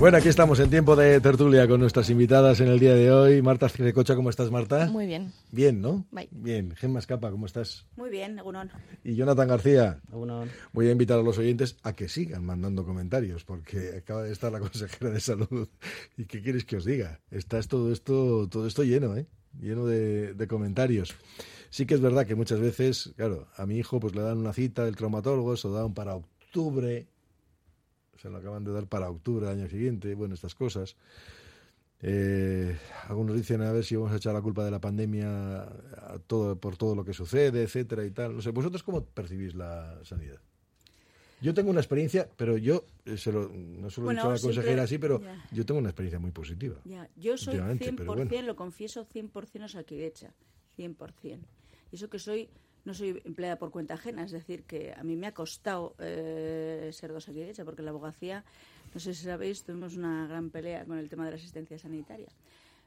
Bueno, aquí estamos en tiempo de tertulia con nuestras invitadas en el día de hoy. Marta Cirecocha, ¿cómo estás, Marta? Muy bien. Bien, ¿no? Bye. Bien. Gemma Escapa, ¿cómo estás? Muy bien, Egunon. Y Jonathan García. Uno, Voy a invitar a los oyentes a que sigan mandando comentarios, porque acaba de estar la consejera de salud. ¿Y qué quieres que os diga? Está todo esto, todo esto lleno, ¿eh? Lleno de, de comentarios. Sí que es verdad que muchas veces, claro, a mi hijo pues le dan una cita del traumatólogo, se lo dan para octubre, se lo acaban de dar para octubre del año siguiente, bueno, estas cosas. Eh, algunos dicen a ver si vamos a echar la culpa de la pandemia a todo, por todo lo que sucede, etcétera y tal. No sé, ¿vosotros cómo percibís la sanidad? Yo tengo una experiencia, pero yo eh, se lo, no se lo he Bueno, dicho a la consejera así, pero ya. yo tengo una experiencia muy positiva. Ya, yo soy Últimamente, 100%, pero bueno. lo confieso, 100% osakidecha, 100%. Y eso que soy, no soy empleada por cuenta ajena, es decir, que a mí me ha costado eh, ser de osakidecha, porque la abogacía, no sé si sabéis, tuvimos una gran pelea con el tema de la asistencia sanitaria.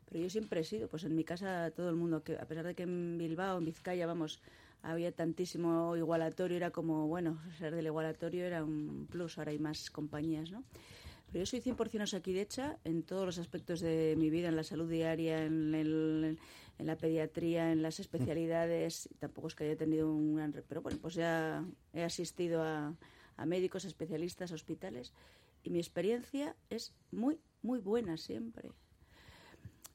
Pero yo siempre he sido, pues en mi casa todo el mundo, que a pesar de que en Bilbao, en Vizcaya, vamos, había tantísimo igualatorio, era como, bueno, ser del igualatorio era un plus, ahora hay más compañías, ¿no? Pero yo soy 100% osakidecha en todos los aspectos de mi vida, en la salud diaria, en, el- la pediatría, en las especialidades. Tampoco es que haya tenido un gran... Pero bueno, pues ya he asistido a, médicos, especialistas, hospitales. Y mi experiencia es muy, muy buena siempre.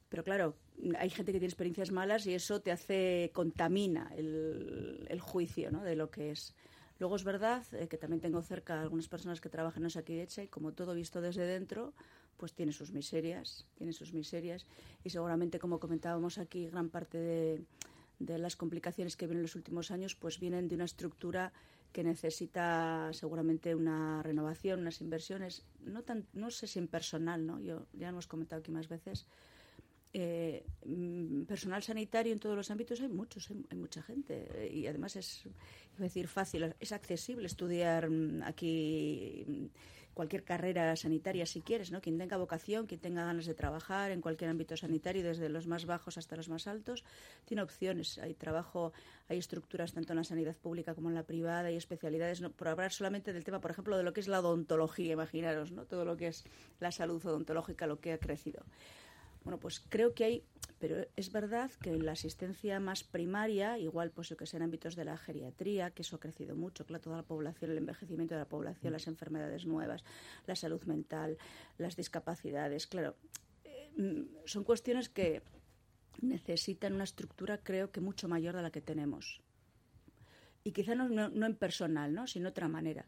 Pero claro, hay gente que tiene experiencias malas y eso te hace, contamina el, el juicio ¿no? de lo que es. Luego es verdad eh, que también tengo cerca algunas personas que trabajan en Osakidecha y como todo visto desde dentro, pues tiene sus miserias, tiene sus miserias y seguramente como comentábamos aquí gran parte de, las complicaciones que vienen en los últimos años pues vienen de una estructura que necesita seguramente una renovación, unas inversiones, no tan, no sé si en personal, ¿no? Yo ya hemos comentado aquí más veces, eh, mm, personal sanitario en todos los ámbitos hay muchos, hay, hay mucha gente y además es, decir, fácil, es accesible estudiar mm, aquí mm, cualquier carrera sanitaria si quieres, ¿no? Quien tenga vocación, quien tenga ganas de trabajar en cualquier ámbito sanitario, desde los más bajos hasta los más altos, tiene opciones. Hay trabajo, hay estructuras tanto en la sanidad pública como en la privada, hay especialidades, no, por hablar solamente del tema, por ejemplo, de lo que es la odontología, imaginaros, ¿no? Todo lo que es la salud odontológica, lo que ha crecido. Bueno, pues creo que hay, pero es verdad que en la asistencia más primaria, igual pues yo que sé en ámbitos de la geriatría, que eso ha crecido mucho, claro, toda la población, el envejecimiento de la población, las enfermedades nuevas, la salud mental, las discapacidades, claro, eh, son cuestiones que necesitan una estructura creo que mucho mayor de la que tenemos. Y quizá no, no, no en personal, ¿no? sino de otra manera.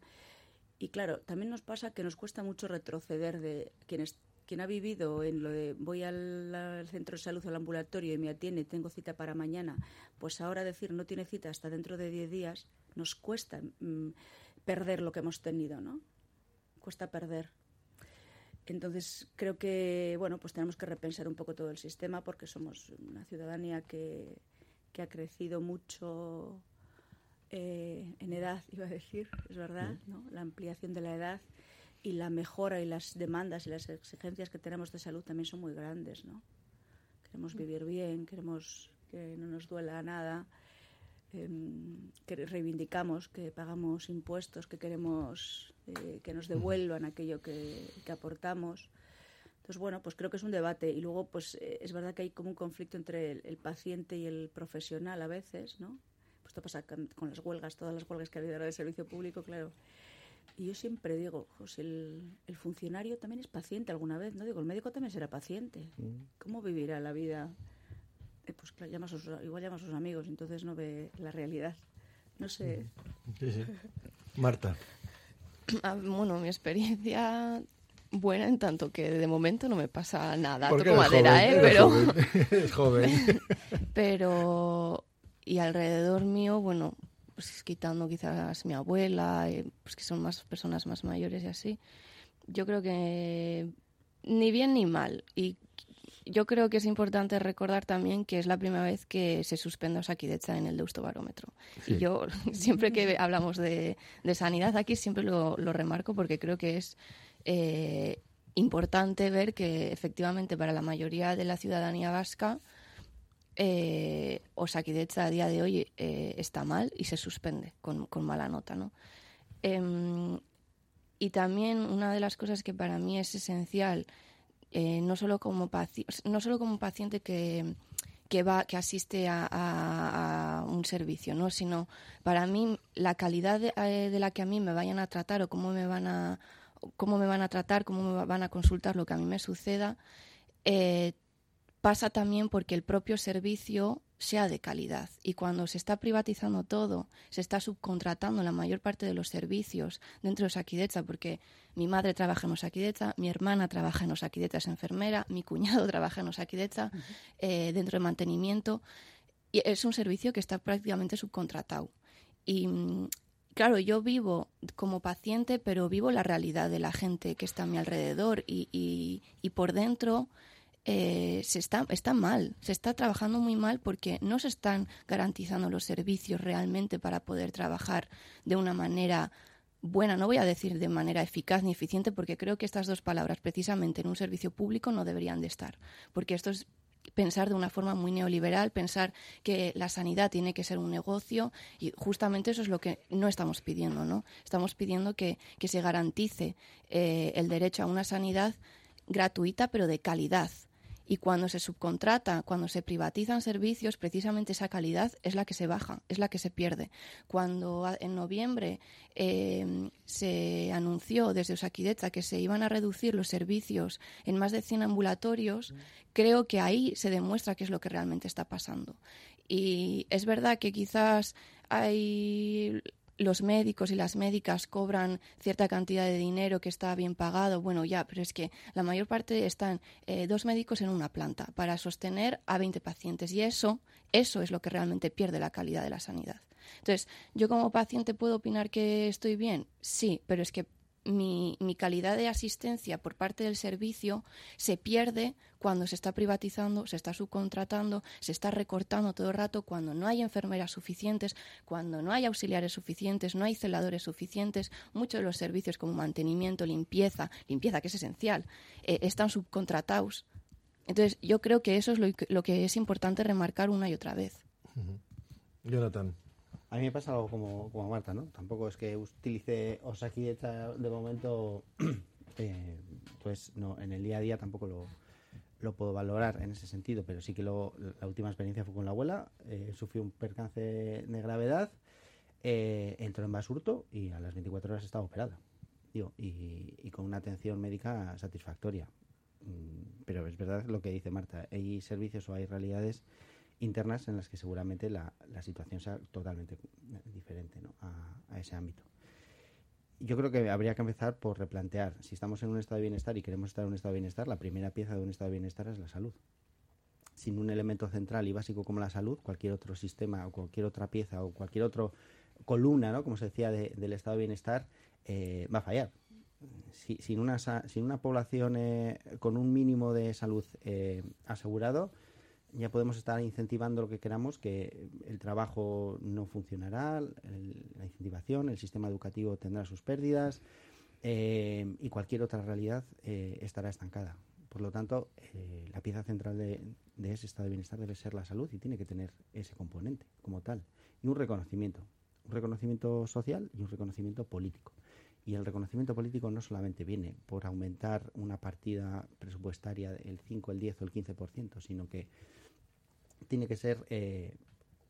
Y claro, también nos pasa que nos cuesta mucho retroceder de quienes quien ha vivido en lo de voy al, al centro de salud o al ambulatorio y me atiende y tengo cita para mañana, pues ahora decir no tiene cita hasta dentro de 10 días nos cuesta mm, perder lo que hemos tenido, ¿no? Cuesta perder. Entonces creo que bueno pues tenemos que repensar un poco todo el sistema porque somos una ciudadanía que, que ha crecido mucho eh, en edad, iba a decir, es verdad, ¿no? La ampliación de la edad y la mejora y las demandas y las exigencias que tenemos de salud también son muy grandes, ¿no? Queremos vivir bien, queremos que no nos duela nada, em, que reivindicamos que pagamos impuestos, que queremos eh, que nos devuelvan aquello que, que aportamos. Entonces, bueno, pues creo que es un debate. Y luego, pues eh, es verdad que hay como un conflicto entre el, el paciente y el profesional a veces, ¿no? esto pasa con, con las huelgas, todas las huelgas que ha habido ahora de servicio público, claro. Y yo siempre digo, José, el, el funcionario también es paciente alguna vez, ¿no? Digo, el médico también será paciente. ¿Cómo vivirá la vida? Eh, pues claro, llama a sus, igual llama a sus amigos, entonces no ve la realidad. No sé. Sí, sí. Marta. Ah, Bueno, mi experiencia buena en tanto que de momento no me pasa nada. Toco madera, joven, ¿eh? Pero, joven, joven. pero y alrededor mío, bueno, pues quitando quizás mi abuela, eh, pues que son más personas más mayores y así, yo creo que ni bien ni mal. Y yo creo que es importante recordar también que es la primera vez que se suspende Osakidecha en el Deustobarómetro. Sí. Y yo siempre que hablamos de, de sanidad aquí siempre lo, lo remarco porque creo que es eh, importante ver que efectivamente para la mayoría de la ciudadanía vasca eh, Osakidetza a día de hoy eh, está mal y se suspende con, con mala nota, ¿no? Em, y también una de las cosas que para mí es esencial, eh, no, solo como no solo como paciente que, que va que asiste a, a- a un servicio, ¿no? sino para mí la calidad de, eh, de la que a mí me vayan a tratar o cómo me van a cómo me van a tratar, cómo me van a consultar lo que a mí me suceda, eh, pasa también porque el propio servicio sea de calidad. Y cuando se está privatizando todo, se está subcontratando la mayor parte de los servicios dentro de Osakidecha, porque mi madre trabaja en Osakidecha, mi hermana trabaja en Osakidecha, es enfermera, mi cuñado trabaja en Osakidecha, eh, dentro de mantenimiento, y es un servicio que está prácticamente subcontratado. Y mm, claro, yo vivo como paciente, pero vivo la realidad de la gente que está a mi alrededor y, y- y por dentro eh, se está, está mal, se está trabajando muy mal porque no se están garantizando los servicios realmente para poder trabajar de una manera buena, no voy a decir de manera eficaz ni eficiente, porque creo que estas dos palabras precisamente en un servicio público no deberían de estar, porque esto es pensar de una forma muy neoliberal, pensar que la sanidad tiene que ser un negocio y justamente eso es lo que no estamos pidiendo, ¿no? Estamos pidiendo que, que se garantice eh, el derecho a una sanidad gratuita pero de calidad. Y cuando se subcontrata, cuando se privatizan servicios, precisamente esa calidad es la que se baja, es la que se pierde. Cuando a- en noviembre eh, se anunció desde Osakidecha que se iban a reducir los servicios en más de 100 ambulatorios, creo que ahí se demuestra qué es lo que realmente está pasando. Y es verdad que quizás hay los médicos y las médicas cobran cierta cantidad de dinero que está bien pagado, bueno, ya, pero es que la mayor parte están eh, dos médicos en una planta para sostener a 20 pacientes y eso, eso es lo que realmente pierde la calidad de la sanidad. Entonces, yo como paciente puedo opinar que estoy bien, sí, pero es que mi, mi calidad de asistencia por parte del servicio se pierde cuando se está privatizando, se está subcontratando, se está recortando todo el rato, cuando no hay enfermeras suficientes, cuando no hay auxiliares suficientes, no hay celadores suficientes. Muchos de los servicios como mantenimiento, limpieza, limpieza que es esencial, eh, están subcontratados. Entonces, yo creo que eso es lo que, lo que es importante remarcar una y otra vez. Jonathan. A mí me pasa algo como, como a Marta, ¿no? Tampoco es que utilice Osakidecha de momento, eh, pues no, en el día a día tampoco lo, lo puedo valorar en ese sentido, pero sí que lo, la última experiencia fue con la abuela, eh, sufrió un percance de gravedad, eh, entró en basurto y a las 24 horas estaba operada, digo, y, con una atención médica satisfactoria. Mm, Pero es verdad lo que dice Marta, hay servicios o hay realidades internas en las que seguramente la, situación sea totalmente diferente a ese ámbito. Yo creo que habría que empezar por replantear, si estamos en un estado de bienestar y queremos estar en un estado de bienestar, la primera pieza de un estado de bienestar es la salud. Sin un elemento central y básico como la salud, cualquier otro sistema o cualquier otra pieza o cualquier otra columna, ¿no? como se decía, de- del estado de bienestar, eh, va a fallar. Si- sin, una, sin una población eh, con un mínimo de salud eh, asegurado, ya podemos estar incentivando lo que queramos, que el trabajo no funcionará, el- la incentivación, el sistema educativo tendrá sus pérdidas eh, y cualquier otra realidad eh, estará estancada. Por lo tanto, eh, la pieza central de, ese estado de bienestar debe ser la salud y tiene que tener ese componente como tal. Y un reconocimiento, un reconocimiento social y un reconocimiento político. Y el reconocimiento político no solamente viene por aumentar una partida presupuestaria del 5, el 10 o el 15%, sino que tiene que ser eh,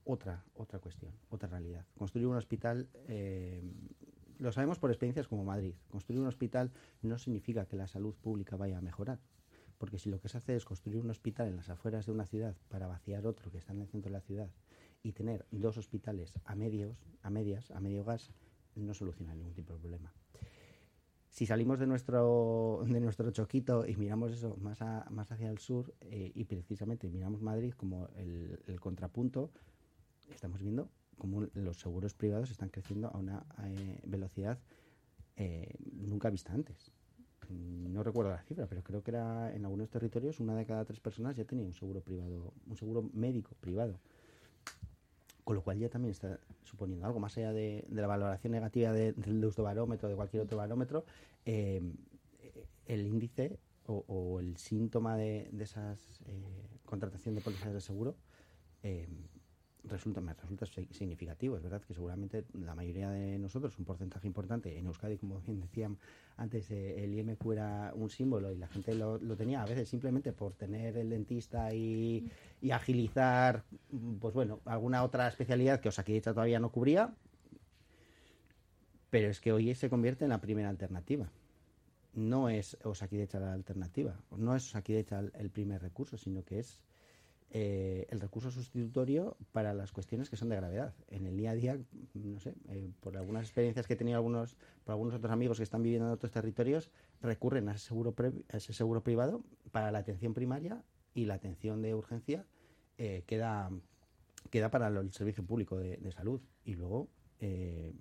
otra, otra cuestión, otra realidad. Construir un hospital, eh, lo sabemos por experiencias como Madrid, construir un hospital no significa que la salud pública vaya a mejorar. Porque si lo que se hace es construir un hospital en las afueras de una ciudad para vaciar otro que está en el centro de la ciudad y tener dos hospitales a medios, a medias, a medio gas, no soluciona ningún tipo de problema. Si salimos de nuestro, de nuestro choquito y miramos eso más, a- más hacia el sur eh, y precisamente miramos Madrid como el, contrapunto, estamos viendo cómo los seguros privados están creciendo a una eh, velocidad eh, nunca vista antes. No recuerdo la cifra, pero creo que era en algunos territorios una de cada tres personas ya tenía un seguro privado, un seguro médico privado. Con lo cual ya también está suponiendo algo más allá de, la valoración negativa de- del deustobarómetro de cualquier otro barómetro, eh, el índice o, o el síntoma de, de esas eh, contratación de pólizas de seguro eh, resulta, me resulta si- significativo. Es verdad que seguramente la mayoría de nosotros, un porcentaje importante, en Euskadi, como bien decían antes, eh, el IMQ era un símbolo y la gente lo, tenía a veces simplemente por tener el dentista y, y agilizar, pues bueno, alguna otra especialidad que Osakidecha todavía no cubría. Pero es que hoy se convierte en la primera alternativa. No es Osakidecha la alternativa, no es Osakidecha el primer recurso, sino que es eh, el recurso sustitutorio para las cuestiones que son de gravedad. En el día a día, no sé, eh, por algunas experiencias que he tenido algunos, por algunos otros amigos que están viviendo en otros territorios, recurren a ese seguro, a ese seguro privado para la atención primaria y la atención de urgencia eh, queda, queda para el servicio público de, de salud. Y luego eh,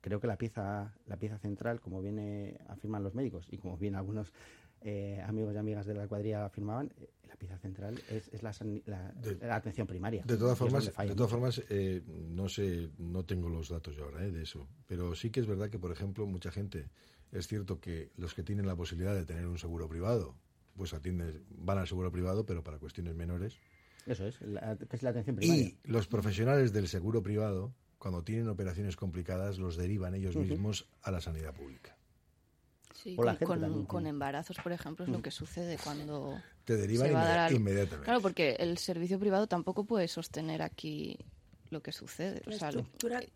creo que la pieza, la pieza central, como viene afirman los médicos y como bien algunos eh, amigos y amigas de la cuadrilla afirmaban, eh, la pieza central es, es la, la- De- la atención primaria. De todas formas, de todas formas eh, no sé, no tengo los datos yo ahora eh, de eso, pero sí que es verdad que, por ejemplo, mucha gente, es cierto que los que tienen la posibilidad de tener un seguro privado, pues atienden, van al seguro privado, pero para cuestiones menores. Eso es, la, es la atención primaria. Y los profesionales del seguro privado, cuando tienen operaciones complicadas, los derivan ellos mismos a la sanidad pública. Sí, O la con, gente con- también con tiene. embarazos, por ejemplo, es lo que sucede cuando Te derivan se va a dar inmedi- al- inmediatamente. Claro, porque el servicio privado tampoco puede sostener aquí lo que sucede. O sea, lo-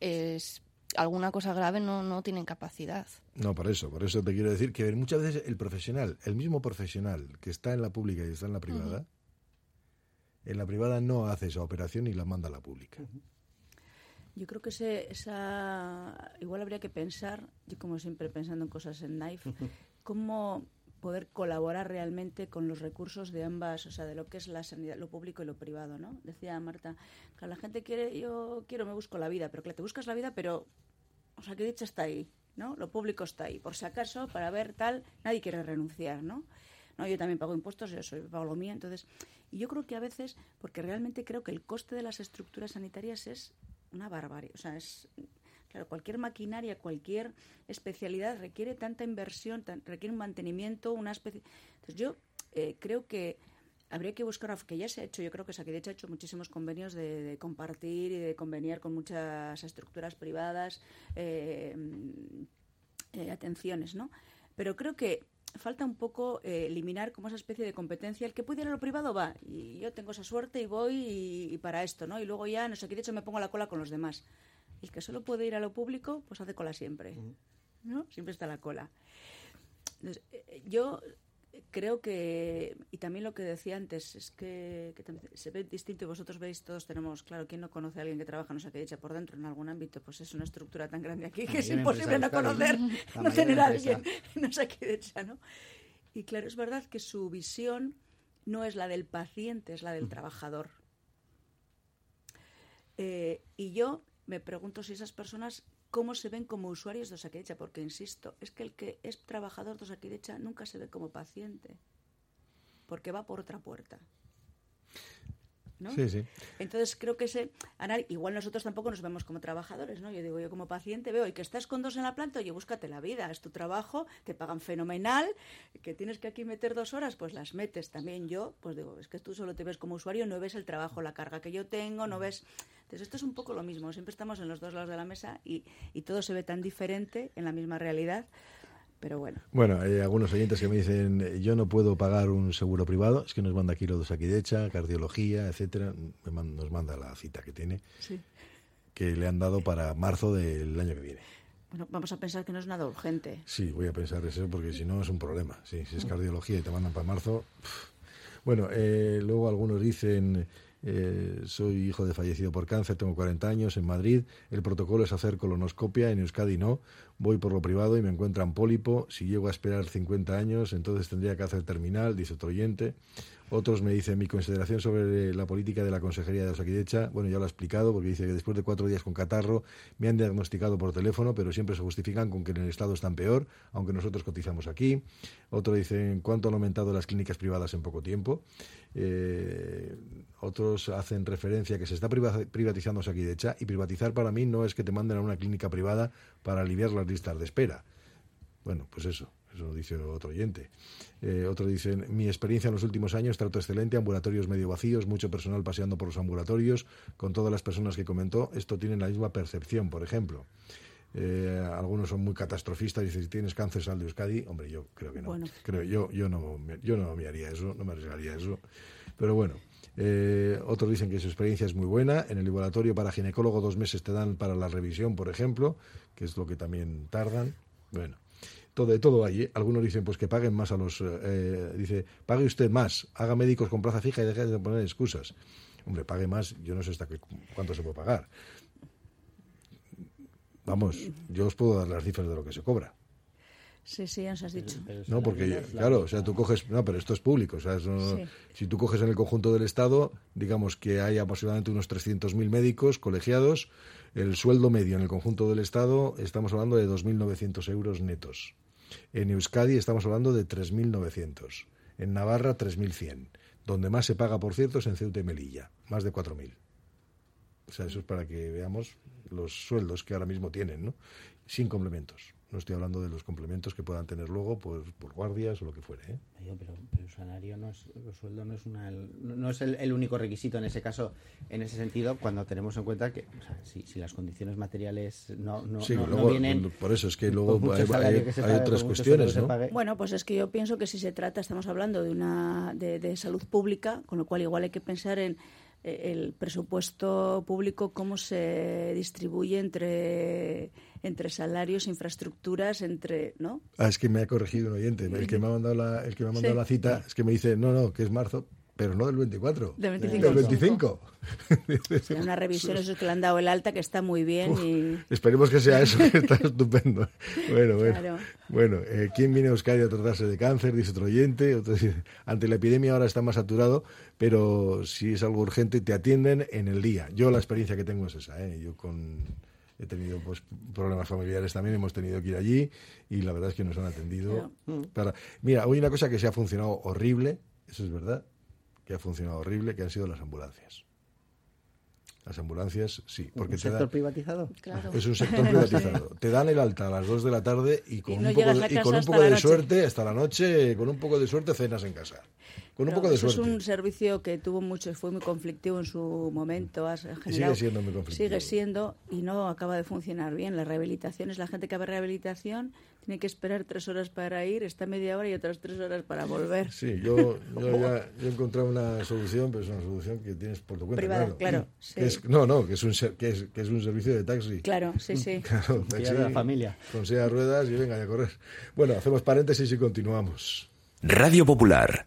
es alguna cosa grave no, no tienen capacidad. No, por eso, por eso te quiero decir que muchas veces el profesional, el mismo profesional que está en la pública y está en la privada, en la privada no hace esa operación y la manda a la pública. Yo creo que ese, esa igual habría que pensar, yo como siempre pensando en cosas en Knife, cómo poder colaborar realmente con los recursos de ambas, o sea, de lo que es la sanidad, lo público y lo privado, ¿no? Decía Marta, que la gente quiere, yo quiero, me busco la vida, pero claro, te buscas la vida, pero, o sea, que dicha está ahí, ¿no? Lo público está ahí, por si acaso, para ver tal, nadie quiere renunciar, ¿no? No, yo también pago impuestos, yo soy pago lo mío, entonces, y yo creo que a veces, porque realmente creo que el coste de las estructuras sanitarias es una barbarie, o sea, es claro, cualquier maquinaria, cualquier especialidad requiere tanta inversión, requiere un mantenimiento, una especie. Entonces yo eh, creo que habría que buscar, que ya se ha hecho, yo creo que Saquidecha ha hecho muchísimos convenios de, de compartir y de conveniar con muchas estructuras privadas, eh, eh, atenciones, ¿no? Pero creo que falta un poco eh, eliminar como esa especie de competencia. El que puede ir a lo privado va, y yo tengo esa suerte y voy y, y para esto, ¿no? Y luego ya, no sé, aquí de hecho me pongo la cola con los demás. El que solo puede ir a lo público, pues hace cola siempre, ¿no? Siempre está la cola. Entonces, eh, yo creo que, y también lo que decía antes, es que, que también se ve distinto y vosotros veis, todos tenemos, claro, ¿quién no conoce a alguien que trabaja, no sé qué, echa por dentro en algún ámbito? Pues es una estructura tan grande aquí que es imposible no conocer, no tener a alguien, no sé qué echa, ¿no? Y claro, es verdad que su visión no es la del paciente, es la del trabajador. Eh, y yo me pregunto si esas personas cómo se ven como usuarios de Osakidecha, porque insisto, es que el que es trabajador de Osakidecha nunca se ve como paciente, porque va por otra puerta. ¿No? Sí, sí. Entonces creo que ese anal- igual nosotros tampoco nos vemos como trabajadores, ¿no? Yo digo, yo como paciente veo y que estás con dos en la planta, oye, búscate la vida, es tu trabajo, te pagan fenomenal, que tienes que aquí meter dos horas, pues las metes también yo, pues digo, es que tú solo te ves como usuario, no ves el trabajo, la carga que yo tengo, no ves... Entonces esto es un poco lo mismo, siempre estamos en los dos lados de la mesa y, y todo se ve tan diferente en la misma realidad, pero bueno. Bueno, hay algunos oyentes que me dicen, yo no puedo pagar un seguro privado, es que nos manda aquí lo de Saquidecha, cardiología, etcétera, nos manda la cita que tiene, Sí. que le han dado para marzo del año que viene. Bueno, vamos a pensar que no es nada urgente. Sí, voy a pensar eso porque si no es un problema. Sí, si es cardiología y te mandan para marzo. Bueno, eh, luego algunos dicen, eh, soy hijo de fallecido por cáncer, tengo 40 años en Madrid, el protocolo es hacer colonoscopia, en Euskadi no, voy por lo privado y me encuentran pólipo, si llego a esperar 50 años entonces tendría que hacer terminal, dice otro oyente. Otros me dicen mi consideración sobre la política de la Consejería de Osakidecha. Bueno, ya lo he explicado porque dice que después de cuatro días con catarro me han diagnosticado por teléfono, pero siempre se justifican con que en el Estado están peor, aunque nosotros cotizamos aquí. Otro dicen cuánto han aumentado las clínicas privadas en poco tiempo. Eh, otros hacen referencia que se está priva- privatizando Osakidecha y privatizar para mí no es que te manden a una clínica privada para aliviar las listas de espera. Bueno, pues eso, eso lo dice otro oyente. Eh, otro dice, mi experiencia en los últimos años, trato excelente, ambulatorios medio vacíos, mucho personal paseando por los ambulatorios, con todas las personas que comentó, esto tienen la misma percepción, por ejemplo. Eh, algunos son muy catastrofistas, dicen, si tienes cáncer sal de Euskadi, hombre, yo creo que no. Bueno. Creo, yo, yo, no, me- yo no me haría eso, no me arriesgaría eso. Pero bueno, eh, otros dicen que su experiencia es muy buena. En el laboratorio para ginecólogo dos meses te dan para la revisión, por ejemplo, que es lo que también tardan. Bueno, todo, de todo hay. ¿eh? Algunos dicen pues que paguen más a los... eh, dice, pague usted más, haga médicos con plaza fija y deje de poner excusas. Hombre, pague más, yo no sé hasta qué, cuánto se puede pagar. Vamos, yo os puedo dar las cifras de lo que se cobra. Sí, sí, ya nos has dicho. No, porque, claro, o sea, tú coges, no, pero esto es público, o sea, eso no- Sí. si tú coges en el conjunto del Estado, digamos que hay aproximadamente unos 300.000 médicos colegiados, el sueldo medio en el conjunto del Estado estamos hablando de 2.900 euros netos. En Euskadi estamos hablando de 3.900. En Navarra, 3.100. Donde más se paga, por cierto, es en Ceuta y Melilla, más de 4.000. O sea, eso es para que veamos los sueldos que ahora mismo tienen, ¿no? Sin complementos. No estoy hablando de los complementos que puedan tener luego por, por guardias o lo que fuere. ¿eh? Pero, pero el salario no es, el sueldo no es una, no no es el, el único requisito en ese caso, en ese sentido, cuando tenemos en cuenta que o sea, si, si las condiciones materiales no, no, Sí, no- no luego, vienen, por eso es que luego hay, que hay pague, otras cuestiones, Bueno, pues es que yo pienso que si se trata, estamos hablando de una de, de salud pública, con lo cual igual hay que pensar en el presupuesto público cómo se distribuye entre entre salarios, infraestructuras, entre, ¿no? Ah, es que me ha corregido un oyente. El que me ha mandado la, el que me ha mandado Sí. la cita es que me dice, no, no, que es marzo, pero no del 24. Del 25. Del 25. Será una revisión, eso es que le han dado el alta, que está muy bien y... Esperemos que sea eso, que está estupendo. Bueno, bueno. Claro. Bueno, eh, ¿quién viene a Euskadi a tratarse de cáncer? Dice otro oyente. Otro dice, ante la epidemia ahora está más saturado, pero si es algo urgente te atienden en el día. Yo la experiencia que tengo es esa. ¿eh? Yo con he tenido pues problemas familiares también, hemos tenido que ir allí y la verdad es que nos han atendido. Para... Mira, hoy una cosa que se ha funcionado horrible, eso es verdad, que ha funcionado horrible, que han sido las ambulancias. Las ambulancias, sí, porque ¿Un te sector dan... privatizado? Claro. Es un sector privatizado. Te dan el alta a las 2 de la tarde y con Y no un poco de, y con un poco de suerte, hasta la noche, con un poco de suerte cenas en casa. Con un poco de eso suerte. es un servicio que tuvo mucho, fue muy conflictivo en su momento. sigue siendo muy conflictivo. Sigue siendo y no acaba de funcionar bien. Las rehabilitaciones, la gente que va a rehabilitación tiene que esperar tres horas para ir, está media hora y otras tres horas para volver. Sí, yo, yo ya yo he encontrado una solución, pero es una solución que tienes por tu cuenta. Privada, claro. claro, Que sí. es- no, no, que es, un, ser- que, es, que es un servicio de taxi. Claro, sí, sí. Claro, de la familia. Con silla de ruedas y venga ya a correr. Bueno, hacemos paréntesis y continuamos. Radio Popular,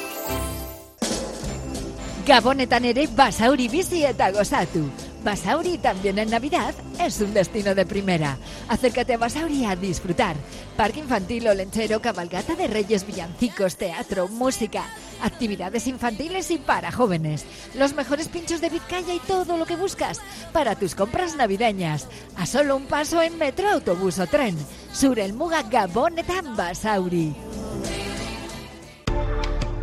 Gabonetan ere Basauri bizi eta gozatu. Basauri también en Navidad es un destino de primera. Acércate a Basauri a disfrutar. Parque infantil o lenchero, cabalgata de reyes, villancicos, teatro, música, actividades infantiles y para jóvenes. Los mejores pinchos de Vizcaya y todo lo que buscas para tus compras navideñas. A solo un paso en metro, autobús o tren. Sur el Muga Gabonetan Basauri.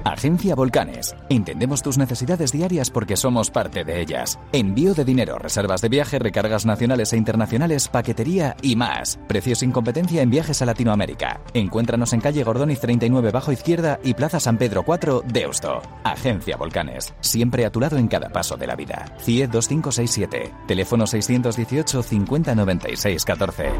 Agencia Volcanes. Entendemos tus necesidades diarias porque somos parte de ellas. Envío de dinero, reservas de viaje, recargas nacionales e internacionales, paquetería y más. Precios sin competencia en viajes a Latinoamérica. Encuéntranos en calle Gordoniz 39 bajo izquierda y Plaza San Pedro 4, Deusto. Agencia Volcanes. Siempre a tu lado en cada paso de la vida. CIE 2567. Teléfono 618 50 96 14.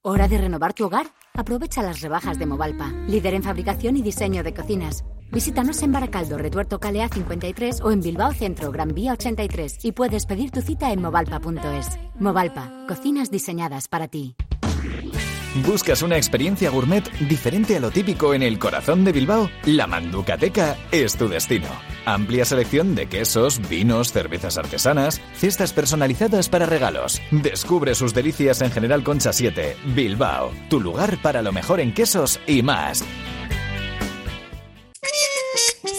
¿Hora de renovar tu hogar? Aprovecha las rebajas de Movalpa, líder en fabricación y diseño de cocinas. Visítanos en Baracaldo, Retuerto Calea 53 o en Bilbao Centro, Gran Vía 83 y puedes pedir tu cita en movalpa.es. Movalpa, cocinas diseñadas para ti. ¿Buscas una experiencia gourmet diferente a lo típico en el corazón de Bilbao? La Manducateca es tu destino. Amplia selección de quesos, vinos, cervezas artesanas, cestas personalizadas para regalos. Descubre sus delicias en General Concha 7, Bilbao, tu lugar para lo mejor en quesos y más.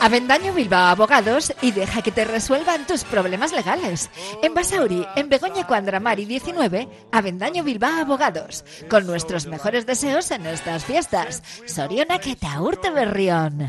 Avendaño Bilbao Abogados y deja que te resuelvan tus problemas legales. En Basauri, en Begoña Cuandramari 19, Avendaño Bilbao Abogados. Con nuestros mejores deseos en estas fiestas. Soriona que te berrión.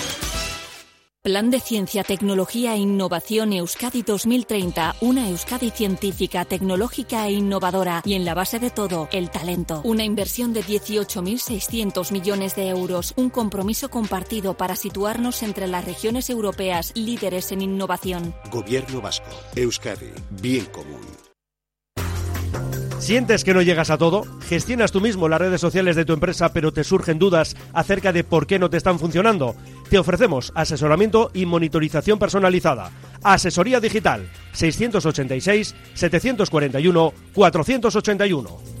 Plan de Ciencia, Tecnología e Innovación Euskadi 2030. Una Euskadi científica, tecnológica e innovadora. Y en la base de todo, el talento. Una inversión de 18.600 millones de euros. Un compromiso compartido para situarnos entre las regiones europeas líderes en innovación. Gobierno Vasco. Euskadi. Bien común. ¿Sientes que no llegas a todo? ¿Gestionas tú mismo las redes sociales de tu empresa pero te surgen dudas acerca de por qué no te están funcionando? Te ofrecemos asesoramiento y monitorización personalizada. Asesoría digital 686 741 481.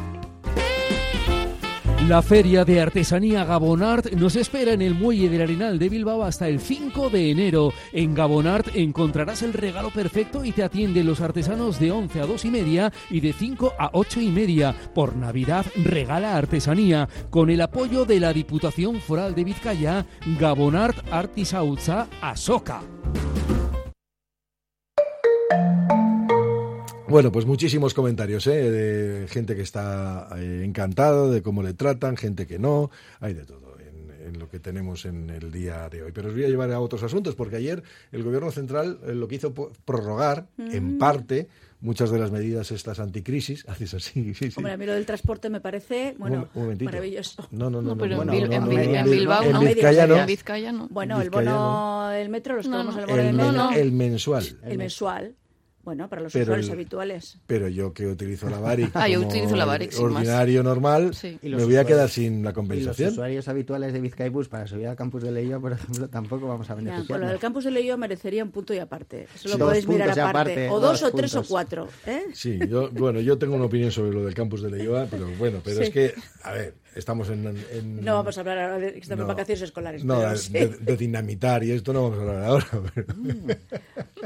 La Feria de Artesanía Gabonart nos espera en el Muelle del Arenal de Bilbao hasta el 5 de enero. En Gabonart encontrarás el regalo perfecto y te atienden los artesanos de 11 a 2 y media y de 5 a 8 y media. Por Navidad regala artesanía con el apoyo de la Diputación Foral de Vizcaya, Gabonart Artisautza Asoka. Bueno, pues muchísimos comentarios, ¿eh? De gente que está eh, encantada de cómo le tratan, gente que no, hay de todo en, en lo que tenemos en el día de hoy. Pero os voy a llevar a otros asuntos, porque ayer el Gobierno Central eh, lo que hizo fue prorrogar, en Mm. parte, muchas de las medidas estas anticrisis. Haces así, sí, sí. Hombre, a mí lo del transporte me parece, bueno, Un maravilloso. No, no, no, No, no, pero no, en no, en no, en Bil- Bilbao en. Vizcaya no. En Vizcaya no. Bueno, el bono del metro, los no. el bono El, del metro. el mensual. El mensual. Bueno, para los Pero usuarios el- habituales. Pero yo que utilizo la Baric Ah, yo utilizo la más. ordinario normal, Sí. Y me los voy a quedar usuarios- sin la Y los compensación. usuarios habituales de Vizcaibus para subir al campus de Leyo, por ejemplo, tampoco vamos a Ya, con lo del campus de Leyo merecería un punto y aparte. Eso lo Sí. Podéis mirar aparte. aparte, O dos, dos o tres o puntos. cuatro. ¿eh? Sí, yo, bueno, yo tengo una opinión sobre lo del campus de Leioa, pero bueno, pero Sí. es que, a ver, estamos en... en- No vamos a hablar ahora de que estamos en No. vacaciones escolares. No, pero de, sí. de- de dinamitar y esto no vamos a hablar ahora. pero-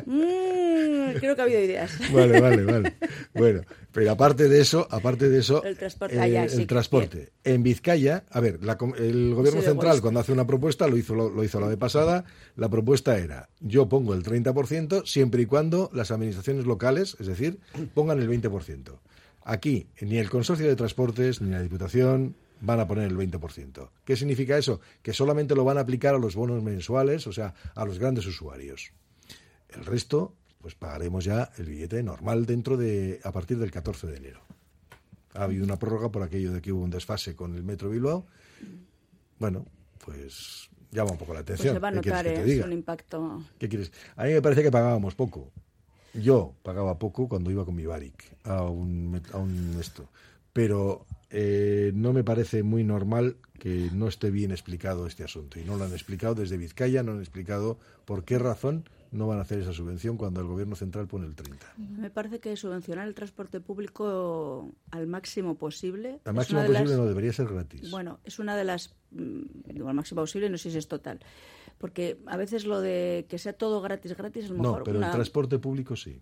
Mm, creo que ha habido ideas. Vale, vale, vale. Bueno, pero aparte de eso, aparte de eso, El transporte. eh, sí, transporte. En Vizcaya, a ver, la el gobierno central cuando hace una propuesta, lo hizo, lo, lo hizo la de pasada, la propuesta era, yo pongo el 30% siempre y cuando las administraciones locales, es decir, pongan el 20%. Aquí, ni el consorcio de transportes, ni la Diputación van a poner el 20%. ¿Qué significa eso? Que solamente lo van a aplicar a los bonos mensuales, o sea, a los grandes usuarios. El resto, pues pagaremos ya el billete normal dentro de a partir del 14 de enero. Ha habido una prórroga por aquello de que hubo un desfase con el Metro Bilbao. Bueno, pues llama un poco la Pues atención. se va a ¿Qué quieres notar eh, un impacto. ¿Qué quieres? A mí me parece que pagábamos poco. Yo pagaba poco cuando iba con mi Baric a un, a un esto. Pero eh, no me parece muy normal que no esté bien explicado este asunto. Y no lo han explicado desde Vizcaya, no han explicado por qué razón no van a hacer esa subvención cuando el gobierno central pone el 30. Me parece que subvencionar el transporte público al máximo posible. Al es máximo una de posible las- no debería ser gratis. Bueno, es una de las. mm, Digo, al máximo posible, no sé si es total. Porque a veces lo de que sea todo gratis, gratis, lo mejor. no, pero una- el transporte público sí.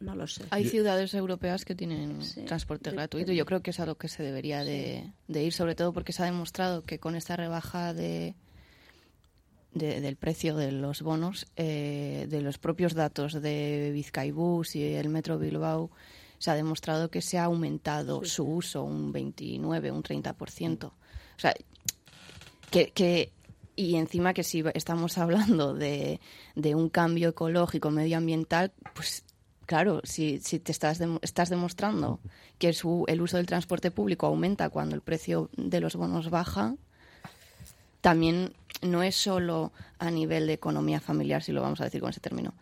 No lo sé. Hay ciudades europeas que tienen transporte de- gratuito. Yo creo que es a lo que se debería de, de ir, sobre todo porque se ha demostrado que con esta rebaja de, de- del precio de los bonos, eh, de los propios datos de Vizcaibus y el Metro Bilbao, se ha demostrado que se ha aumentado su uso un 29, un 30%. O sea, que, que y encima que si estamos hablando de, de un cambio ecológico, medioambiental, pues claro, si, si te estás, estás demostrando que su- el uso del transporte público aumenta cuando el precio de los bonos baja, también no es solo a nivel de economía familiar, si lo vamos a decir con ese término,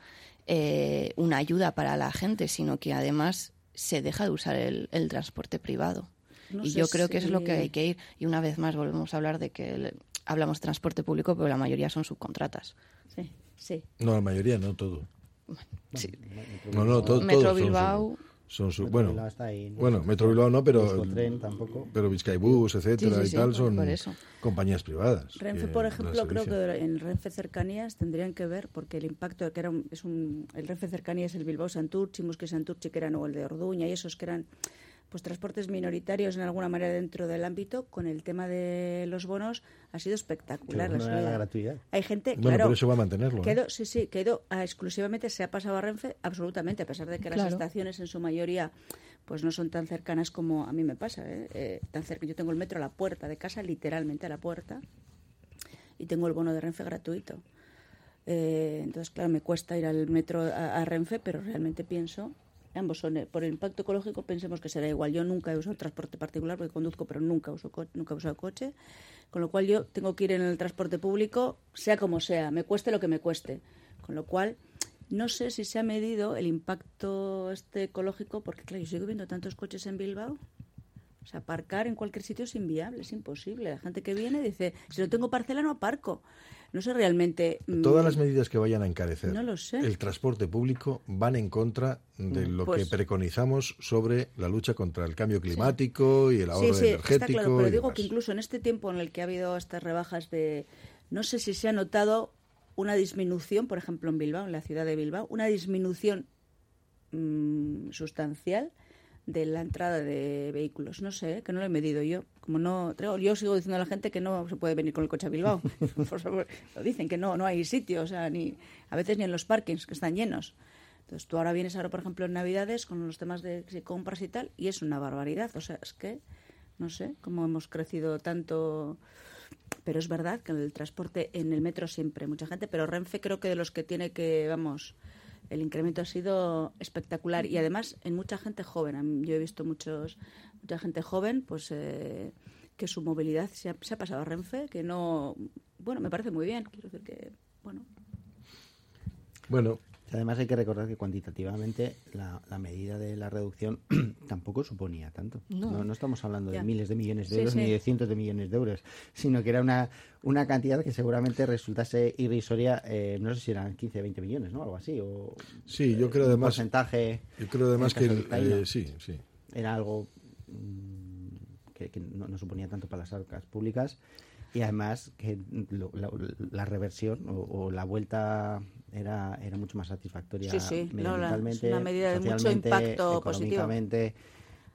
eh, una ayuda para la gente, sino que además se deja de usar el, el transporte privado. No y yo creo que eso es lo que hay que ir. Y una vez más volvemos a hablar de que el- hablamos de transporte público, pero la mayoría son subcontratas. Sí, sí. No, la mayoría, no todo. Sí. No, no, todo. Metro son Bilbao. Son su- Metro bueno, ahí, ¿no? bueno, Metro Bilbao no, pero tampoco. pero Vizcaibus, etcétera Sí, sí, y sí, tal son compañías privadas. Renfe, por ejemplo, creo que en Renfe Cercanías tendrían que ver, porque el impacto que era un, es un, el Renfe Cercanías, el Bilbao Santurchi, Musque Santurchi, que eran o el de Orduña y esos que eran pues transportes minoritarios en alguna manera dentro del ámbito, con el tema de los bonos ha sido espectacular. Pero la no era la subida. gratuidad. Hay gente, Bueno, claro, pero eso va a mantenerlo, que ha ¿eh? ido- sí, sí, que ha ido a- exclusivamente se ha pasado a Renfe, absolutamente, a pesar de que las estaciones en su mayoría pues no son tan cercanas como a mí me pasa. ¿eh? Eh, tan cerca, yo tengo el metro a la puerta de casa, literalmente a la puerta, y tengo el bono de Renfe gratuito. Eh, entonces, claro, me cuesta ir al metro a, a Renfe, pero realmente pienso, ambos son, eh, por el impacto ecológico, pensemos que será igual. Yo nunca he usado transporte particular porque conduzco, pero nunca, uso nunca he usado coche, con lo cual yo tengo que ir en el transporte público, sea como sea, me cueste lo que me cueste. Con lo cual, no sé si se ha medido el impacto este ecológico, porque claro, yo sigo viendo tantos coches en Bilbao. O sea, aparcar en cualquier sitio es inviable, es imposible. La gente que viene dice, si no tengo parcela no aparco. No sé realmente... mm, Todas las medidas que vayan a encarecer No lo sé. el transporte público van en contra de Mm, lo pues- que preconizamos sobre la lucha contra el cambio climático y el ahorro sí, sí, energético. está claro, pero digo demás. que incluso en este tiempo en el que ha habido estas rebajas de... No sé si se ha notado una disminución, por ejemplo, en Bilbao, en la ciudad de Bilbao, una disminución mm, sustancial de la entrada de vehículos. No sé, ¿eh? que no lo he medido yo. Como no, yo sigo diciendo a la gente que no se puede venir con el coche a Bilbao. Por favor, lo dicen que no, no hay sitio, o sea, ni a veces ni en los parkings que están llenos. Entonces tú ahora vienes ahora, por ejemplo, en Navidades con los temas de si compras y tal, y es una barbaridad. O sea, es que no sé cómo hemos crecido tanto. Pero es verdad que el transporte en el metro siempre, mucha gente, pero Renfe creo que de los que tiene que, vamos, el incremento ha sido espectacular y además en mucha gente joven. Yo he visto muchos, mucha gente joven, pues eh, que su movilidad se ha, se ha pasado a Renfe, que no, bueno, me parece muy bien. Quiero decir que, bueno, Bueno, Además hay que recordar que cuantitativamente la, la medida de la reducción tampoco suponía tanto. No. No, no estamos hablando Ya. de miles de millones de Sí, euros sí. ni de cientos de millones de euros, sino que era una, una cantidad que seguramente resultase irrisoria, eh, no sé si eran 15, 20 millones, ¿no? Algo así. O, sí, yo eh, creo además... porcentaje Yo creo además que... eh, sí, sí. era algo mm, que, que no, no suponía tanto para las arcas públicas y además que lo- la, la reversión o, o la vuelta era, era mucho más satisfactoria Sí, sí, no, medioambientalmente, una medida de mucho impacto positivo. económicamente,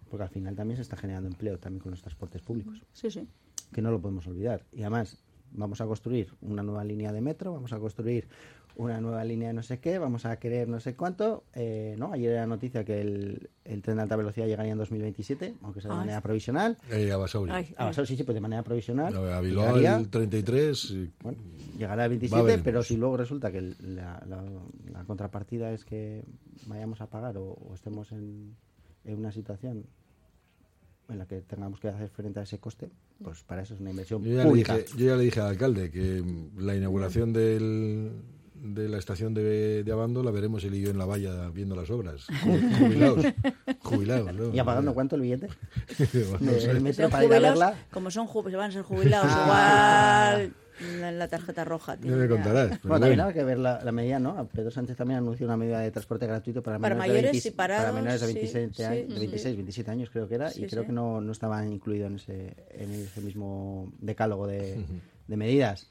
porque al final también se está generando empleo también con los transportes públicos sí, sí. que no lo podemos olvidar. Y además, vamos a construir una nueva línea de metro, vamos a construir una nueva línea de no sé qué, vamos a querer no sé cuánto. eh, ¿no? Ayer era noticia que el, el tren de alta velocidad llegaría en 2027, aunque sea de Ay. manera provisional. Eh, a Basauri. A Basauri, sí, sí, pues de manera provisional. A Bilbao Llegaría- el 33. y- Llegará el Va a 27, haber- pero si luego resulta que el- la, la- la contrapartida es que vayamos a pagar o, o estemos en, en una situación en la que tengamos que hacer frente a ese coste, pues para eso es una inversión Yo ya, le pública. dije, yo ya le dije al alcalde que la inauguración del, de la estación de, de Abando la veremos él y yo en la valla viendo las obras. ju- Jubilados. Jubilados. ¿no? ¿Y apagando cuánto el billete? No sé. metro para ir a jubilados, verla. como son van a ser jubilados, Ah. igual la, la tarjeta roja. Ya tienen me contarás. Bueno, también habrá que ver la, la medida, ¿no? Pedro Sánchez también anunció una medida de transporte gratuito para, Para menores, de mayores 20 y parados, para menores de sí, 27, sí, años, de sí. 26, 27 años creo que era, Sí, y creo sí. que no, no estaban incluidos en ese, en ese mismo decálogo de, de medidas.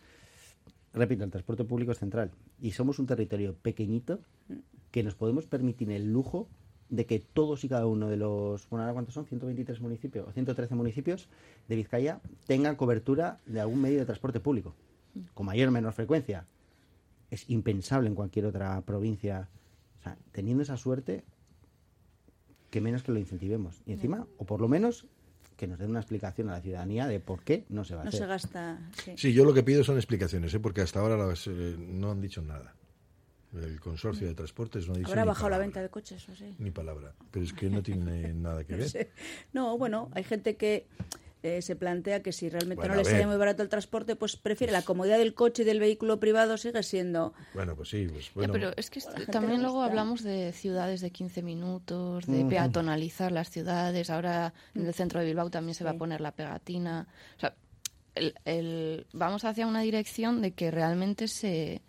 Repito, el transporte público es central y somos un territorio pequeñito que nos podemos permitir el lujo de que todos y cada uno de los, bueno, ahora cuántos son, 123 municipios o 113 municipios de Vizcaya tengan cobertura de algún medio de transporte público, con mayor o menor frecuencia. Es impensable en cualquier otra provincia. O sea, teniendo esa suerte, que menos que lo incentivemos. Y encima, o por lo menos, que nos den una explicación a la ciudadanía de por qué no se va a No hacer. se gasta. Sí. Sí, yo lo que pido son explicaciones, ¿eh? porque hasta ahora las, eh, no han dicho nada. El consorcio de transportes no ha dicho Habrá bajado la venta de coches o sí. Ni palabra. Pero es que no tiene nada que No ver. sé. No, bueno, hay gente que eh, se plantea que si realmente Bueno, no le sale muy barato el transporte, pues prefiere la comodidad del coche y del vehículo privado sigue siendo. Bueno, pues sí, pues Ya, bueno. pero es que también luego hablamos de ciudades de 15 minutos, de peatonalizar las ciudades. Ahora en Mm. el centro de Bilbao también se va a poner la pegatina. O sea, el- el- vamos hacia una dirección de que realmente se,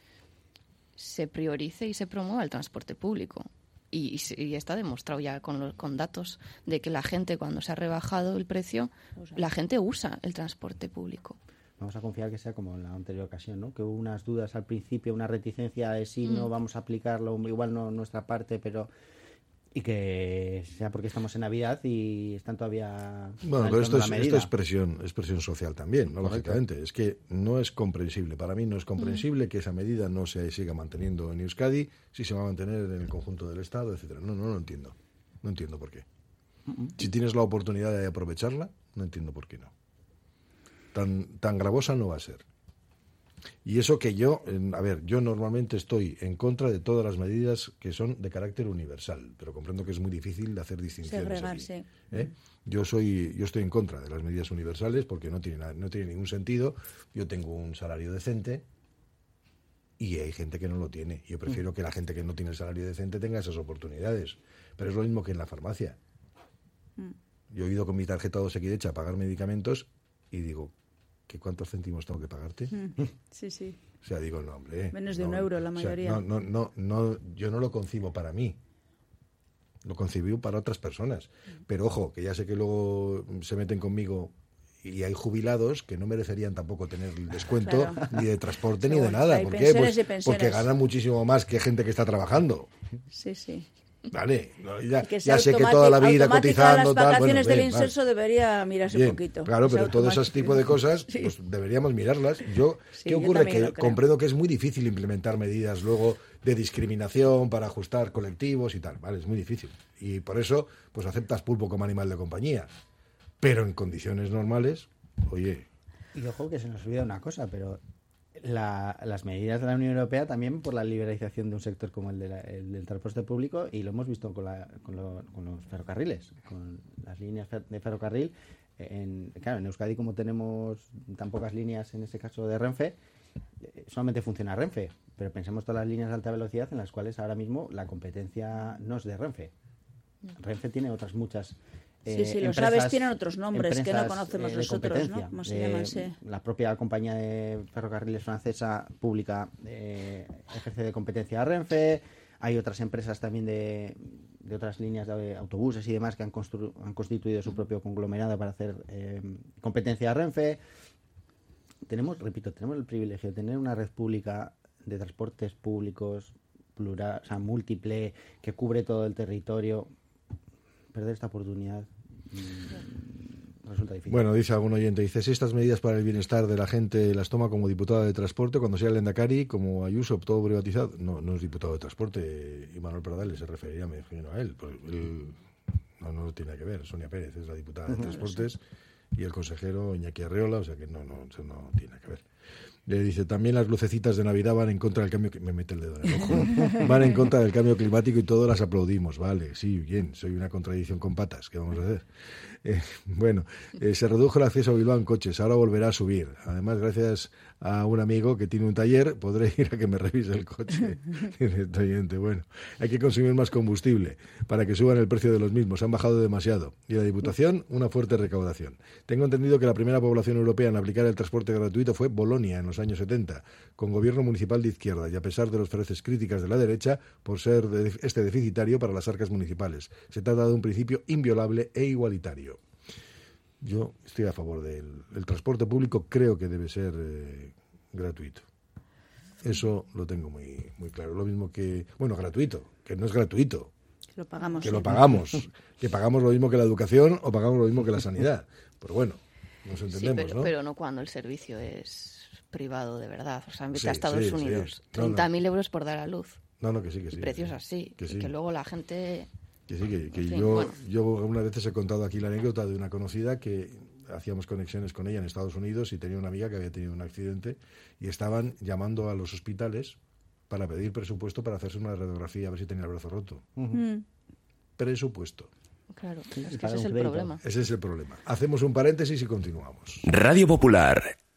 se priorice y se promueva el transporte público. Y, y está demostrado ya con, los, con datos de que la gente, cuando se ha rebajado el precio, la gente usa el transporte público. Vamos a confiar que sea como en la anterior ocasión, ¿no? Que hubo unas dudas al principio, una reticencia de si no Mm. vamos a aplicarlo, igual no nuestra parte, pero... Y que sea porque estamos en Navidad y están todavía... Bueno, pero esto es, esto es presión, es presión social también, ¿no? Lógicamente. Es que no es comprensible, para mí no es comprensible que esa medida no se siga manteniendo en Euskadi, si se va a mantener en el conjunto del Estado, etcétera. No, no lo entiendo. No entiendo por qué. Si tienes la oportunidad de aprovecharla, no entiendo por qué no. Tan, tan gravosa no va a ser. Y eso que yo, en- a ver, yo normalmente estoy en contra de todas las medidas que son de carácter universal, pero comprendo que es muy difícil de hacer distinciones. Aquí. ¿eh? Yo soy, yo estoy en contra de las medidas universales porque no tiene, no tiene ningún sentido. Yo tengo un salario decente y hay gente que no lo tiene. Yo prefiero que la gente que no tiene salario decente tenga esas oportunidades. Pero es lo mismo que en la farmacia. Yo he ido con mi tarjeta 2 Equidecha a pagar medicamentos y digo, ¿qué cuántos céntimos tengo que pagarte? Sí, sí. O sea, digo, no, hombre. Menos de no, un euro la o sea, mayoría. no, no, no, no, yo no lo concibo para mí. Lo concibí para otras personas. Pero ojo, que ya sé que luego se meten conmigo y hay jubilados que no merecerían tampoco tener el descuento Claro. ni de transporte ni de nada. ¿Por qué? Pues porque ganan muchísimo más que gente que está trabajando. Sí, sí. Vale, no, ya, que ya sé que toda la vida cotizando las tal. vacaciones bueno, del bien, vale. inserso debería mirarse Bien, un poquito. Claro, pero todo ese tipo de cosas Sí. pues, deberíamos mirarlas. Yo, Sí, ¿Qué yo ocurre? también Que comprendo que es muy difícil implementar medidas luego de discriminación para ajustar colectivos y tal. Vale, es muy difícil. Y por eso, pues aceptas pulpo como animal de compañía. Pero en condiciones normales, oye, Y ojo que se nos olvida una cosa, pero la- las medidas de la Unión Europea también por la liberalización de un sector como el, de la- el del transporte público y lo hemos visto con, la- con lo- con los ferrocarriles, con las líneas de ferrocarril. En, claro, en Euskadi como tenemos tan pocas líneas en ese caso de Renfe, eh, solamente funciona Renfe, pero pensemos todas las líneas de alta velocidad en las cuales ahora mismo la competencia no es de Renfe. Renfe tiene otras muchas. Sí, eh, sí, los aves tienen otros nombres que no conocemos de nosotros, ¿no? competencia. ¿Cómo se Eh, llaman? Sí. La propia compañía de ferrocarriles francesa pública eh, ejerce de competencia a Renfe. Hay otras empresas también de, de otras líneas de autobuses y demás que han, han constituido su propio conglomerado para hacer eh, competencia a Renfe. Tenemos, repito, tenemos el privilegio de tener una red pública de transportes públicos plural, o sea, múltiple, que cubre todo el territorio. Perder esta oportunidad resulta difícil. Bueno, dice algún oyente, dice, si estas medidas para el bienestar de la gente las toma como diputada de transporte, cuando sea el Endacari, como Ayuso, todo privatizado. No, no es diputado de transporte, y Manuel Pradales se referiría, me imagino, a él. pues, él- no, no tiene que ver, Sonia Pérez es la diputada de transportes y el consejero Iñaki Arreola, o sea que no, no, eso no tiene que ver. Le dice, también las lucecitas de Navidad van en contra del cambio... Me mete el dedo en el ojo. Van en contra del cambio climático y todas las aplaudimos. Vale, sí, bien, soy una contradicción con patas. ¿Qué vamos a hacer? Eh, bueno, eh, se redujo el acceso a Bilbao en coches, ahora volverá a subir. Además, gracias a un amigo que tiene un taller, podré ir a que me revise el coche. Bueno, hay que consumir más combustible para que suban el precio de los mismos. Han bajado demasiado. Y la Diputación, una fuerte recaudación. Tengo entendido que la primera población europea en aplicar el transporte gratuito fue Bolonia en los años 70, con gobierno municipal de izquierda, y a pesar de las feroces críticas de la derecha por ser de- este deficitario para las arcas municipales. Se trata de un principio inviolable e igualitario. Yo estoy a favor del el transporte público, creo que debe ser eh, gratuito. Eso lo tengo muy, muy claro. Lo mismo que, bueno, gratuito, que no es gratuito, Lo pagamos. que lo pagamos, que pagamos lo mismo que la educación o pagamos lo mismo que la sanidad. Pero bueno, nos Sí, entendemos, pero, ¿no? pero no cuando el servicio es privado de verdad. O sea, vete Sí, a Estados sí, sí. Unidos. No, no. 30.000 euros por dar a luz. No, no, que sí, que sí. y precios así. Que y sí. que luego la gente... Que sí, que, que En fin, yo, bueno. yo algunas veces he contado aquí la anécdota de una conocida que hacíamos conexiones con ella en Estados Unidos y tenía una amiga que había tenido un accidente y estaban llamando a los hospitales para pedir presupuesto para hacerse una radiografía a ver si tenía el brazo roto. Mm. Presupuesto. Claro, es que ese es el problema. Ese es el problema. Hacemos un paréntesis y continuamos. Radio Popular,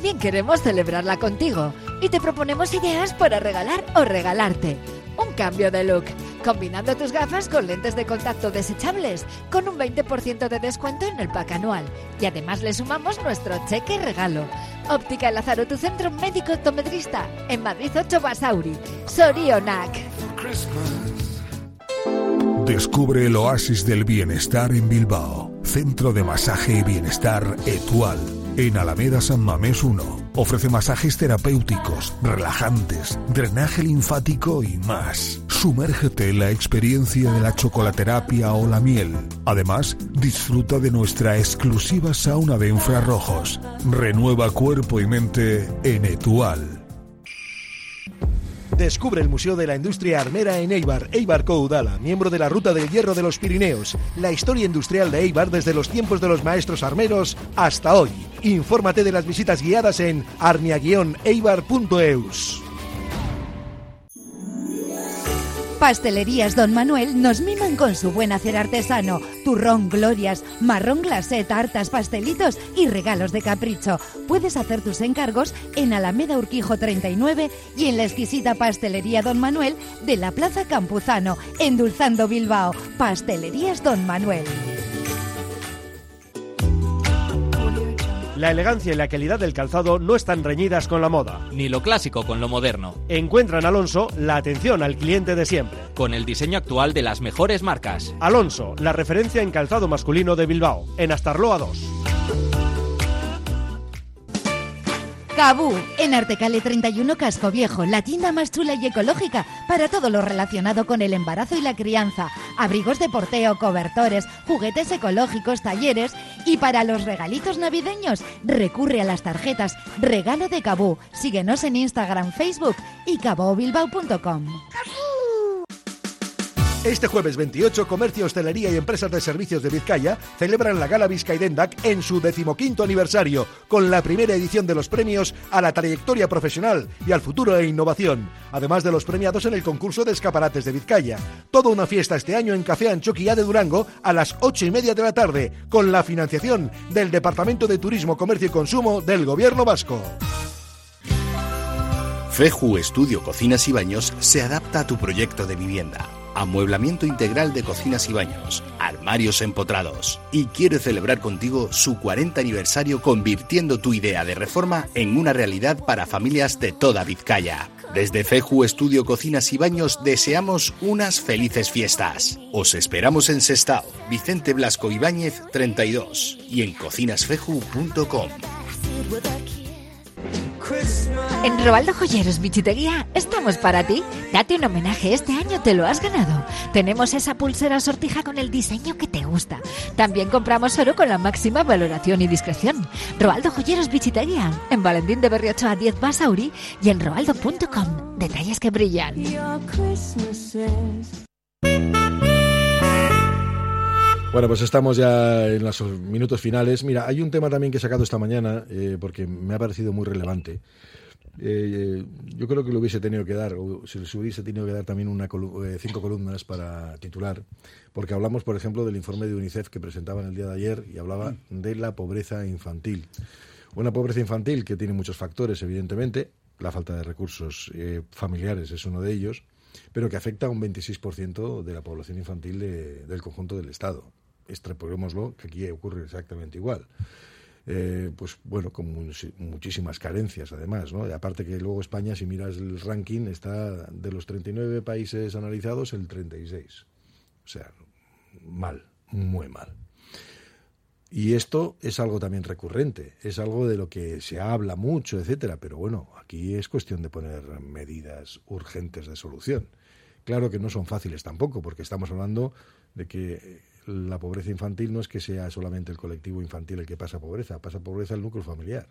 también queremos celebrarla contigo y te proponemos ideas para regalar o regalarte. Un cambio de look, combinando tus gafas con lentes de contacto desechables, con un 20% de descuento en el pack anual. Y además le sumamos nuestro cheque regalo. Óptica Lázaro, tu centro médico optometrista, en Madrid 8 Basauri. Sorionac. Descubre el oasis del bienestar en Bilbao. Centro de masaje y bienestar Etual. En Alameda San Mamés 1. Ofrece masajes terapéuticos, relajantes, drenaje linfático y más. Sumérgete en la experiencia de la chocolaterapia o la miel. Además, disfruta de nuestra exclusiva sauna de infrarrojos. Renueva cuerpo y mente en Etual. Descubre el Museo de la Industria Armera en Eibar, Eibar Coudala, miembro de la Ruta del Hierro de los Pirineos. La historia industrial de Eibar desde los tiempos de los maestros armeros hasta hoy. Infórmate de las visitas guiadas en arnia-eibar.eus. Pastelerías Don Manuel nos miman con su buen hacer artesano. Turrón, glorias, marrón glacé, tartas, pastelitos y regalos de capricho. Puedes hacer tus encargos en Alameda Urquijo 39 y en la exquisita Pastelería Don Manuel de la Plaza Campuzano, endulzando Bilbao. Pastelerías Don Manuel. La elegancia y la calidad del calzado no están reñidas con la moda. Ni lo clásico con lo moderno. Encuentra en Alonso la atención al cliente de siempre. Con el diseño actual de las mejores marcas. Alonso, la referencia en calzado masculino de Bilbao, en Astarloa 2. Cabú, en Artecale 31 Casco Viejo, la tienda más chula y ecológica para todo lo relacionado con el embarazo y la crianza. Abrigos de porteo, cobertores, juguetes ecológicos, talleres y para los regalitos navideños recurre a las tarjetas Regalo de Cabú. Síguenos en Instagram, Facebook y cabobilbao.com. Este jueves 28, Comercio, Hostelería y Empresas de Servicios de Vizcaya celebran la Gala Vizcaidendac en su decimoquinto aniversario, con la primera edición de los premios a la trayectoria profesional y al futuro e innovación, además de los premiados en el concurso de escaparates de Vizcaya. Toda una fiesta este año en Café Anchoquia de Durango a las ocho y media de la tarde, con la financiación del Departamento de Turismo, Comercio y Consumo del Gobierno Vasco. Feju Estudio Cocinas y Baños se adapta a tu proyecto de vivienda. Amueblamiento integral de cocinas y baños, armarios empotrados. Y quiere celebrar contigo su 40 aniversario convirtiendo tu idea de reforma en una realidad para familias de toda Vizcaya. Desde Feju Estudio Cocinas y Baños deseamos unas felices fiestas. Os esperamos en Sestao, Vicente Blasco Ibáñez 32 y en cocinasfeju.com. En Robaldo Joyeros Bichitería estamos para ti. Date un homenaje, este año te lo has ganado. Tenemos esa pulsera sortija con el diseño que te gusta. También compramos oro con la máxima valoración y discreción. Robaldo Joyeros Bichitería, en Valentín de Berriocho a 10 Basauri y en robaldo.com. Detalles que brillan. Bueno, pues estamos ya en los minutos finales. Mira, hay un tema también que he sacado esta mañana eh, porque me ha parecido muy relevante. Eh, yo creo que lo hubiese tenido que dar, o se les hubiese tenido que dar también una colu- eh, cinco columnas para titular, porque hablamos, por ejemplo, del informe de UNICEF que presentaban el día de ayer y hablaba de la pobreza infantil. Una pobreza infantil que tiene muchos factores, evidentemente, la falta de recursos eh, familiares es uno de ellos, pero que afecta a un 26% de la población infantil de- del conjunto del Estado. Extrapolémoslo, que aquí ocurre exactamente igual. Eh, pues bueno, con much- muchísimas carencias además, ¿no? Aparte que luego España, si miras el ranking, está de los 39 países analizados, el 36. O sea, mal, muy mal. Y esto es algo también recurrente, es algo de lo que se habla mucho, etcétera, pero bueno, aquí es cuestión de poner medidas urgentes de solución. Claro que no son fáciles tampoco, porque estamos hablando de que la pobreza infantil no es que sea solamente el colectivo infantil el que pasa pobreza, pasa pobreza el núcleo familiar,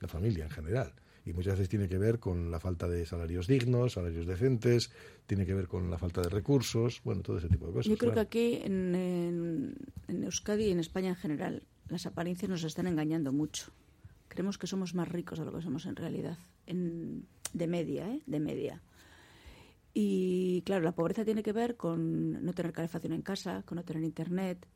la familia en general. Y muchas veces tiene que ver con la falta de salarios dignos, salarios decentes, tiene que ver con la falta de recursos, bueno, todo ese tipo de cosas. Yo creo que aquí en, en- en Euskadi y en España en general las apariencias nos están engañando mucho. Creemos que somos más ricos de lo que somos en realidad, en- de media, ¿eh? De media. Y claro, la pobreza tiene que ver con no tener calefacción en casa, con no tener internet,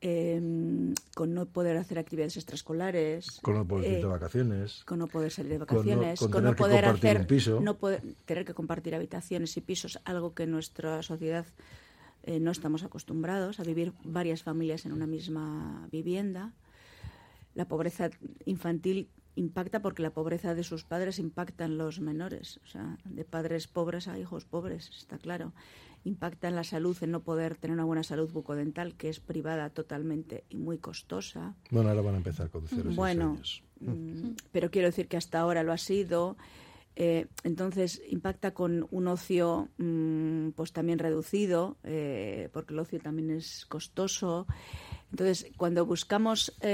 em, con no poder hacer actividades extraescolares, Con no poder ir de eh, vacaciones. con no poder salir de Con no- vacaciones, con no poder hacer, un piso. no poder, tener que compartir habitaciones y pisos, algo que en nuestra sociedad eh, no estamos acostumbrados a vivir varias familias en una misma vivienda. La pobreza infantil impacta porque la pobreza de sus padres impacta en los menores, o sea, de padres pobres a hijos pobres, está claro. Impacta en la salud, en no poder tener una buena salud bucodental, que es privada totalmente y muy costosa. Bueno, ahora van a empezar con cero seis Bueno, años. mm, pero quiero decir que hasta ahora lo ha sido. Eh, entonces impacta con un ocio mm, pues también reducido, eh, porque el ocio también es costoso. Entonces, cuando buscamos mm,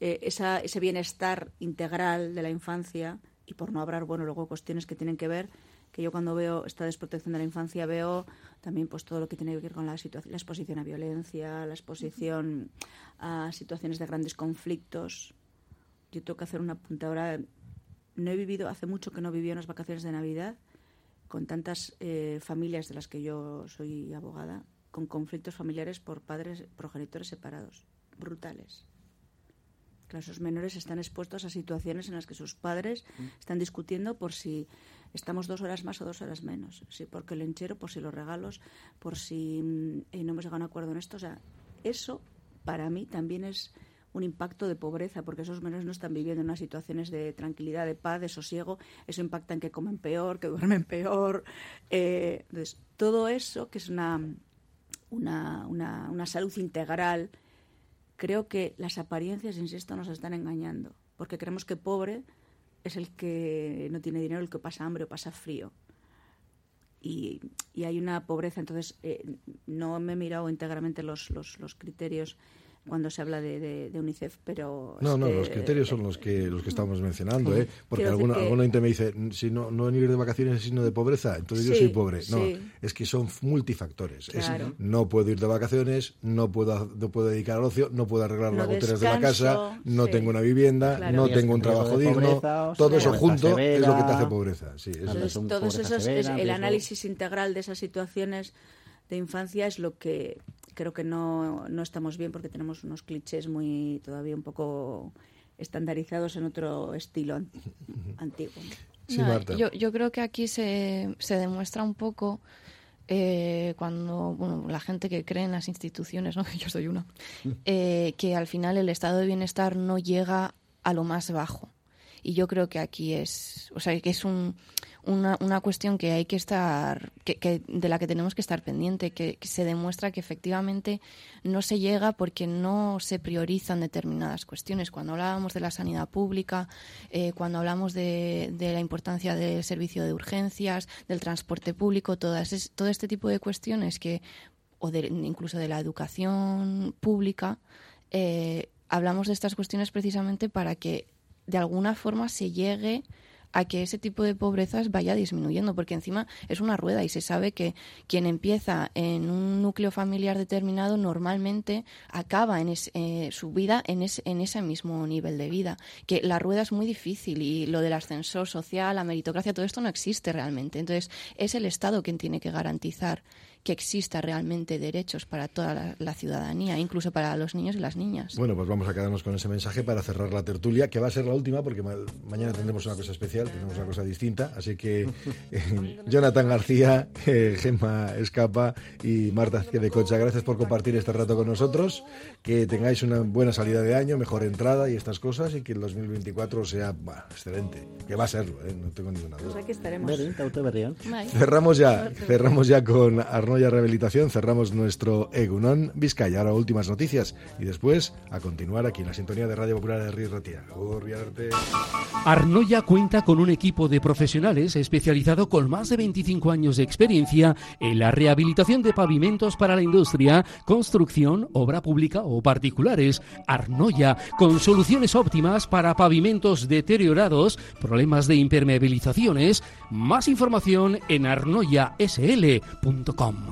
eh, esa- ese bienestar integral de la infancia, y por no hablar, bueno, luego cuestiones que tienen que ver, que yo cuando veo esta desprotección de la infancia veo también pues todo lo que tiene que ver con la, la exposición a violencia, la exposición a situaciones de grandes conflictos. Yo tengo que hacer una apunte ahora. No he vivido, hace mucho que no viví unas vacaciones de Navidad con tantas eh, familias de las que yo soy abogada, con conflictos familiares por padres, progenitores separados, brutales. Claro, esos menores están expuestos a situaciones en las que sus padres están discutiendo por si estamos dos horas más o dos horas menos, si porque el lenchero, por si los regalos, por si mm, eh, no hemos llegado a un acuerdo en esto. O sea, eso para mí también es un impacto de pobreza, porque esos menores no están viviendo en unas situaciones de tranquilidad, de paz, de sosiego. Eso impacta en que comen peor, que duermen peor. Eh, entonces, todo eso, que es una, una, una, una salud integral, creo que las apariencias, insisto, nos están engañando, porque creemos que pobre es el que no tiene dinero, el que pasa hambre o pasa frío. Y, y hay una pobreza, entonces eh, no me he mirado íntegramente los, los, los criterios cuando se habla de, de- de UNICEF, pero... No, es no, que- los criterios son los que los que estamos mencionando, ¿eh? Porque alguna, que- alguna gente me dice, si no, no ir de vacaciones es signo de pobreza, entonces yo soy pobre. No, sí. es que son multifactores. Es, Claro. no puedo ir de vacaciones, no puedo, no puedo dedicar al ocio, no puedo arreglar No las goteras de la casa, no sí. tengo una vivienda, Claro. no tengo un trabajo digno. pobreza, Todo sea, eso junto es lo que te hace pobreza. Sí, eso Entonces, es. Todos pobreza esos, es- el análisis integral de esas situaciones de infancia es lo que creo que no, no estamos bien porque tenemos unos clichés muy todavía un poco estandarizados en otro estilo an- antiguo. Sí, No, Marta. Yo, yo creo que aquí se, se demuestra un poco eh, cuando bueno, la gente que cree en las instituciones, ¿no? yo soy una, eh, que al final el estado de bienestar no llega a lo más bajo. Y yo creo que aquí es, o sea, que es un, una, una cuestión que hay que estar, que, que- de la que tenemos que estar pendiente, que, se demuestra que efectivamente no se llega porque no se priorizan determinadas cuestiones. Cuando hablábamos de la sanidad pública, eh, cuando hablamos de, de la importancia del servicio de urgencias, del transporte público, todas es- todo este tipo de cuestiones que, o de- incluso de la educación pública, eh, hablamos de estas cuestiones precisamente para que de alguna forma se llegue a que ese tipo de pobrezas vaya disminuyendo, porque encima es una rueda y se sabe que quien empieza en un núcleo familiar determinado normalmente acaba en es- eh, su vida en, en ese mismo nivel de vida. Que la rueda es muy difícil y lo del ascensor social, la meritocracia, todo esto no existe realmente. Entonces es el Estado quien tiene que garantizar que exista realmente derechos para toda la, la ciudadanía, incluso para los niños y las niñas. Bueno, pues vamos a quedarnos con ese mensaje para cerrar la tertulia, que va a ser la última, porque ma- mañana tendremos una cosa especial, tenemos una cosa distinta. Así que eh, Jonathan García, eh, Gemma Escapa y Marta de Cocha, gracias por compartir este rato con nosotros. Que tengáis una buena salida de año, mejor entrada y estas cosas, y que el 2024 sea bah, excelente. Que va a serlo, eh, no tengo ninguna duda. Pues aquí estaremos. Cerramos ya, cerramos ya con Arnoya Rehabilitación, cerramos nuestro Egunon Vizcaya. Ahora últimas noticias y después a continuar aquí en la sintonía de Radio Popular de Río Ratia. Arnoya cuenta con un equipo de profesionales especializado con más de 25 años de experiencia en la rehabilitación de pavimentos para la industria, construcción, obra pública o particulares. Arnoya, con soluciones óptimas para pavimentos deteriorados, problemas de impermeabilizaciones. Más información en arnoyasl.com.